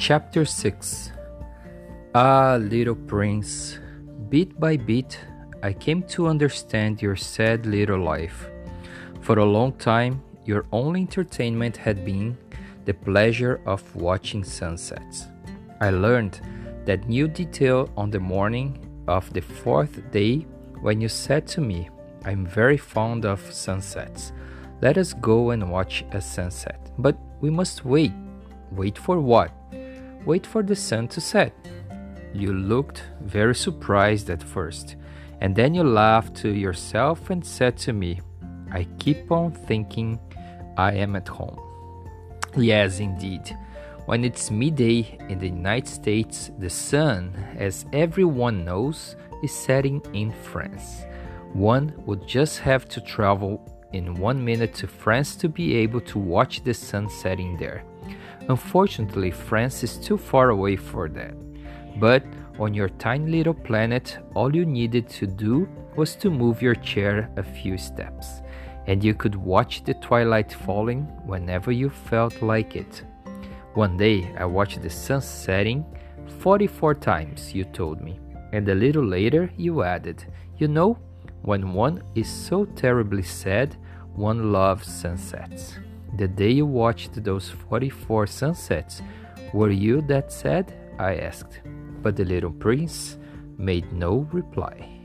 Chapter 6 Ah, little prince, bit by bit, I came to understand your sad little life. For a long time, your only entertainment had been the pleasure of watching sunsets. I learned that new detail on the morning of the fourth day when you said to me, I'm very fond of sunsets. Let us go and watch a sunset. But we must wait. Wait for what? Wait for the sun to set. You looked very surprised at first, and then you laughed to yourself and said to me, I keep on thinking I am at home. Yes, indeed. When it's midday in the United States, the sun, as everyone knows, is setting in France. One would just have to travel in one minute to France to be able to watch the sun setting there. Unfortunately, France is too far away for that. But on your tiny little planet, all you needed to do was to move your chair a few steps, and you could watch the twilight falling whenever you felt like it. One day, I watched the sun setting 44 times, you told me, and a little later, you added, You know, when one is so terribly sad, one loves sunsets. The day you watched those 44 sunsets, were you that sad? I asked. But the little prince made no reply.